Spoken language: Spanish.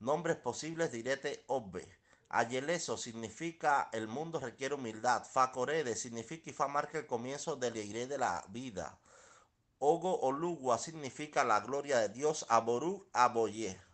Nombres posibles direte obbe. Ayeleso significa el mundo requiere humildad. Facorede significa y fa marca el comienzo del aire de la vida. Ogo Olugua significa la gloria de Dios. Aború Aboye.